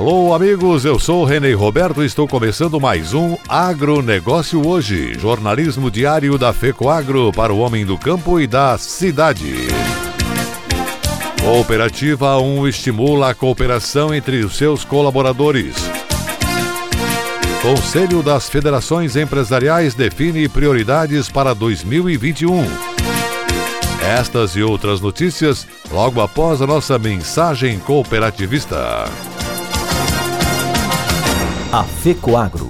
Alô, amigos, eu sou René Roberto e estou começando mais um Agronegócio Hoje, jornalismo diário da FECOAGro para o homem do campo e da cidade. Cooperativa 1 estimula a cooperação entre os seus colaboradores. Conselho das Federações Empresariais define prioridades para 2021. Estas e outras notícias logo após a nossa mensagem cooperativista. A FECOAGRO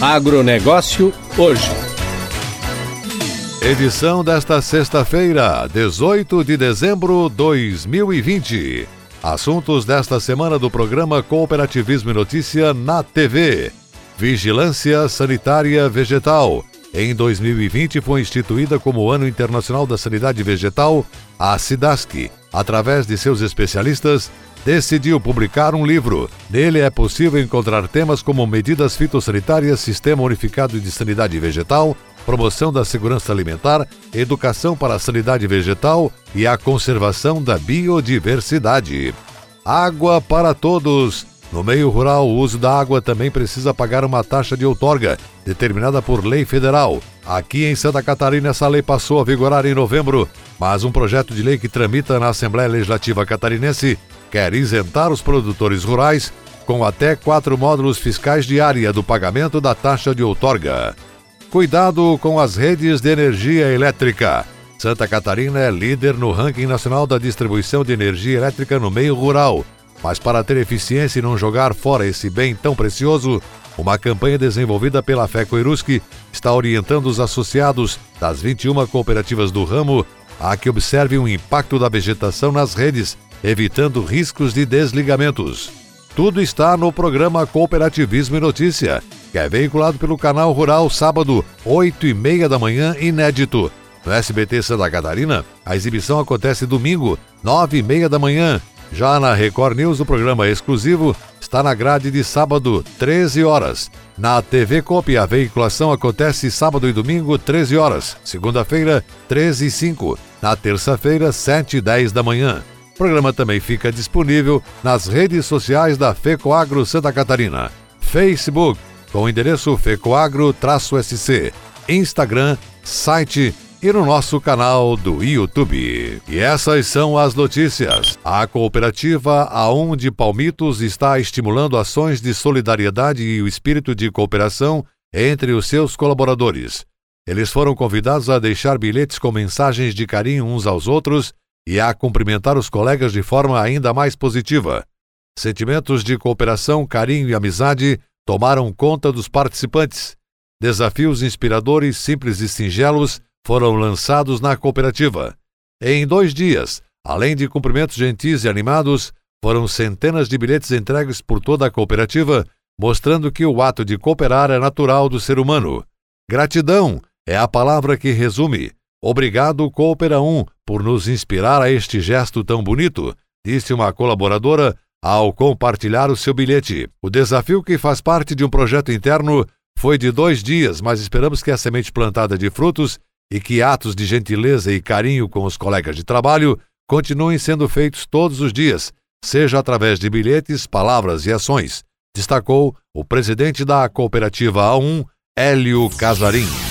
Agronegócio hoje. Edição desta sexta-feira, 18 de dezembro de 2020. Assuntos desta semana do programa Cooperativismo e Notícia na TV. Vigilância Sanitária Vegetal. Em 2020 foi instituída como Ano Internacional da Sanidade Vegetal a SIDASC, através de seus especialistas, decidiu publicar um livro. Nele é possível encontrar temas como medidas fitossanitárias, sistema unificado de sanidade vegetal, promoção da segurança alimentar, educação para a sanidade vegetal e a conservação da biodiversidade. Água para todos. No meio rural, o uso da água também precisa pagar uma taxa de outorga, determinada por lei federal. Aqui em Santa Catarina, essa lei passou a vigorar em novembro, mas um projeto de lei que tramita na Assembleia Legislativa Catarinense quer isentar os produtores rurais com até quatro módulos fiscais de área do pagamento da taxa de outorga. Cuidado com as redes de energia elétrica. Santa Catarina é líder no ranking nacional da distribuição de energia elétrica no meio rural. Mas para ter eficiência e não jogar fora esse bem tão precioso, uma campanha desenvolvida pela FECO está orientando os associados das 21 cooperativas do ramo a que observem o impacto da vegetação nas redes, evitando riscos de desligamentos. Tudo está no programa Cooperativismo e Notícia, que é veiculado pelo canal Rural sábado, 8 e meia da manhã, inédito. No SBT Santa Catarina, a exibição acontece domingo, 9 e meia da manhã, já na Record News, o programa exclusivo está na grade de sábado, 13 horas. Na TV Cop, a veiculação acontece sábado e domingo, 13 horas. Segunda-feira, 13 e 5. Na terça-feira, 7 e 10 da manhã. Programa também fica disponível nas redes sociais da FECOAGRO Santa Catarina. Facebook, com o endereço FECOAGRO-SC. Instagram, site e no nosso canal do YouTube. E essas são as notícias. A cooperativa A1 de Palmitos está estimulando ações de solidariedade e o espírito de cooperação entre os seus colaboradores. Eles foram convidados a deixar bilhetes com mensagens de carinho uns aos outros e a cumprimentar os colegas de forma ainda mais positiva. Sentimentos de cooperação, carinho e amizade tomaram conta dos participantes. Desafios inspiradores, simples e singelos foram lançados na cooperativa. Em dois dias, além de cumprimentos gentis e animados, foram centenas de bilhetes entregues por toda a cooperativa, mostrando que o ato de cooperar é natural do ser humano. Gratidão é a palavra que resume. Obrigado, Coopera 1, por nos inspirar a este gesto tão bonito, disse uma colaboradora ao compartilhar o seu bilhete. O desafio que faz parte de um projeto interno foi de dois dias, mas esperamos que a semente plantada de frutos e que atos de gentileza e carinho com os colegas de trabalho continuem sendo feitos todos os dias, seja através de bilhetes, palavras e ações, destacou o presidente da cooperativa A1, Hélio Casarim.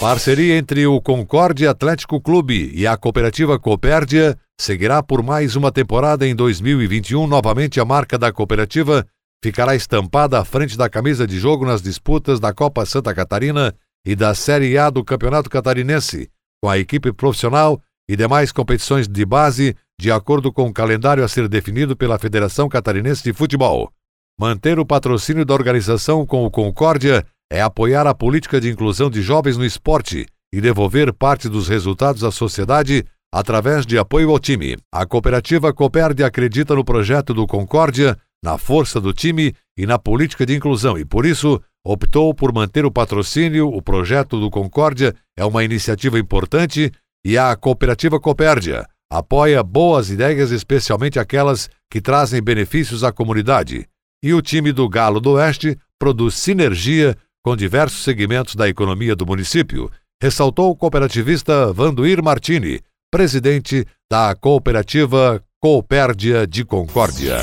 Parceria entre o Concorde Atlético Clube e a cooperativa Copérdia seguirá por mais uma temporada em 2021. Novamente, a marca da cooperativa ficará estampada à frente da camisa de jogo nas disputas da Copa Santa Catarina e da Série A do Campeonato Catarinense, com a equipe profissional e demais competições de base, de acordo com o calendário a ser definido pela Federação Catarinense de Futebol. Manter o patrocínio da organização com o Concórdia é apoiar a política de inclusão de jovens no esporte e devolver parte dos resultados à sociedade através de apoio ao time. A cooperativa Coperde acredita no projeto do Concórdia, na força do time e na política de inclusão e, por isso, optou por manter o patrocínio. O projeto do Concórdia é uma iniciativa importante e a cooperativa Copérdia apoia boas ideias, especialmente aquelas que trazem benefícios à comunidade. E o time do Galo do Oeste produz sinergia com diversos segmentos da economia do município, ressaltou o cooperativista Vanduir Martini, presidente da cooperativa Coopérdia de Concórdia.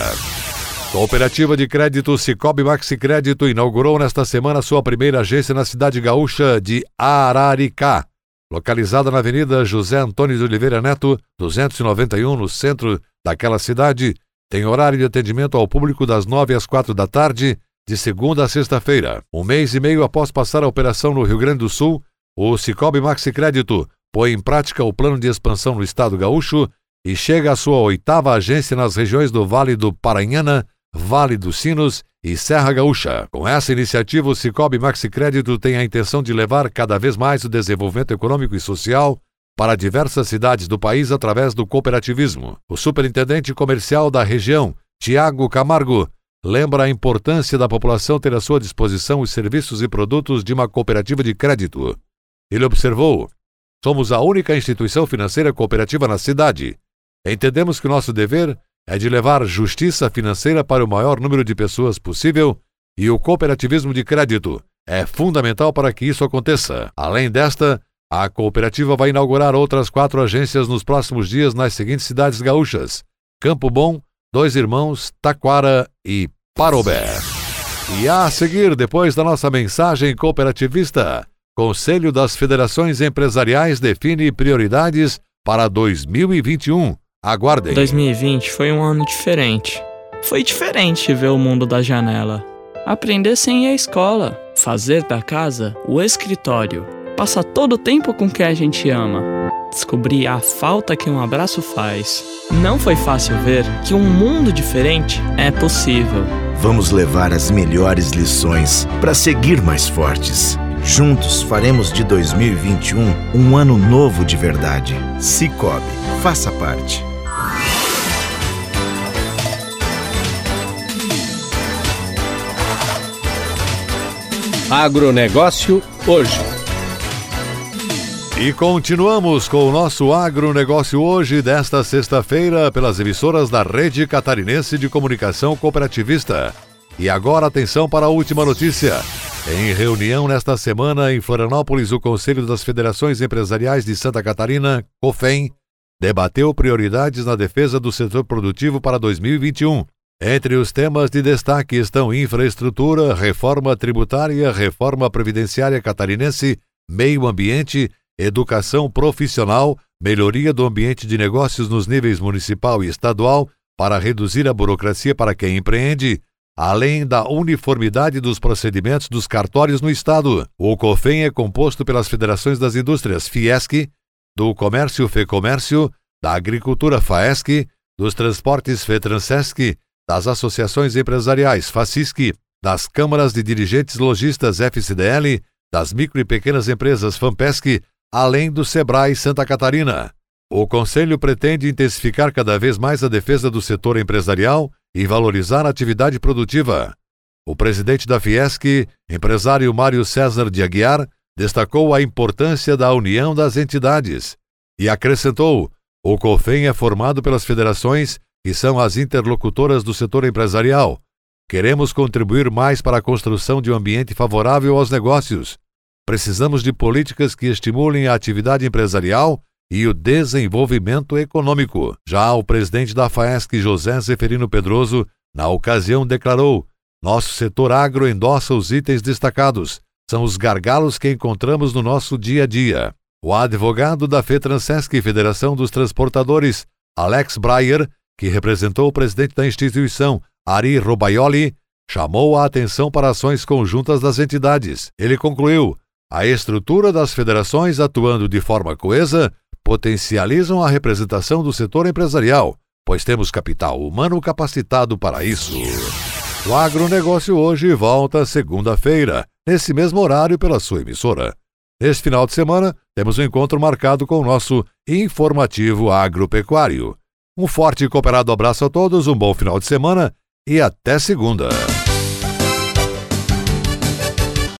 Cooperativa de Crédito Cicobi Maxi Crédito inaugurou nesta semana sua primeira agência na cidade gaúcha de Araricá, localizada na Avenida José Antônio de Oliveira Neto, 291, no centro daquela cidade. Tem horário de atendimento ao público das 9 às 4 da tarde, de segunda a sexta-feira. Um mês e meio após passar a operação no Rio Grande do Sul, o Cicobi Maxi Crédito põe em prática o plano de expansão no estado gaúcho e chega à sua oitava agência nas regiões do Vale do Paranhana, Vale dos Sinos e Serra Gaúcha. Com essa iniciativa, o Cicobi Maxi Crédito tem a intenção de levar cada vez mais o desenvolvimento econômico e social para diversas cidades do país através do cooperativismo. O superintendente comercial da região, Tiago Camargo, lembra a importância da população ter à sua disposição os serviços e produtos de uma cooperativa de crédito. Ele observou: Somos a única instituição financeira cooperativa na cidade. Entendemos que o nosso dever é de levar justiça financeira para o maior número de pessoas possível e o cooperativismo de crédito é fundamental para que isso aconteça. Além desta, a cooperativa vai inaugurar outras quatro agências nos próximos dias nas seguintes cidades gaúchas: Campo Bom, Dois Irmãos, Taquara e Parobé. E a seguir, depois da nossa mensagem cooperativista, Conselho das Federações Empresariais define prioridades para 2021. Aguardem. 2020 foi um ano diferente. Foi diferente ver o mundo da janela. Aprender sem ir à escola, fazer da casa o escritório, passar todo o tempo com quem a gente ama, descobrir a falta que um abraço faz. Não foi fácil ver que um mundo diferente é possível. Vamos levar as melhores lições para seguir mais fortes. Juntos faremos de 2021 um ano novo de verdade. Cicobi, faça parte. Agronegócio hoje. E continuamos com o nosso agronegócio hoje, desta sexta-feira, pelas emissoras da Rede Catarinense de Comunicação Cooperativista. E agora atenção para a última notícia. Em reunião nesta semana em Florianópolis, o Conselho das Federações Empresariais de Santa Catarina, COFEM, debateu prioridades na defesa do setor produtivo para 2021. Entre os temas de destaque estão infraestrutura, reforma tributária, reforma previdenciária catarinense, meio ambiente, educação profissional, melhoria do ambiente de negócios nos níveis municipal e estadual para reduzir a burocracia para quem empreende, além da uniformidade dos procedimentos dos cartórios no estado. O COFEM é composto pelas federações das indústrias Fiesc, do Comércio FEComércio, da Agricultura FAESC, dos Transportes FETRANSESC, das associações empresariais FACISC, das câmaras de dirigentes lojistas FCDL, das micro e pequenas empresas FAMPESC, além do SEBRAE Santa Catarina. O Conselho pretende intensificar cada vez mais a defesa do setor empresarial e valorizar a atividade produtiva. O presidente da Fiesc, empresário Mário César de Aguiar, destacou a importância da união das entidades e acrescentou: o COFEM é formado pelas federações que são as interlocutoras do setor empresarial. Queremos contribuir mais para a construção de um ambiente favorável aos negócios. Precisamos de políticas que estimulem a atividade empresarial e o desenvolvimento econômico. Já o presidente da FAESC, José Zeferino Pedroso, na ocasião declarou: Nosso setor agro endossa os itens destacados. São os gargalos que encontramos no nosso dia a dia. O advogado da FETRANSESC, Federação dos Transportadores, Alex Breyer, que representou o presidente da instituição, Ari Robaioli, chamou a atenção para ações conjuntas das entidades. Ele concluiu: a estrutura das federações atuando de forma coesa potencializam a representação do setor empresarial, pois temos capital humano capacitado para isso. O agronegócio hoje volta segunda-feira, nesse mesmo horário pela sua emissora. Neste final de semana, temos um encontro marcado com o nosso informativo agropecuário. Um forte e cooperado abraço a todos, um bom final de semana e até segunda.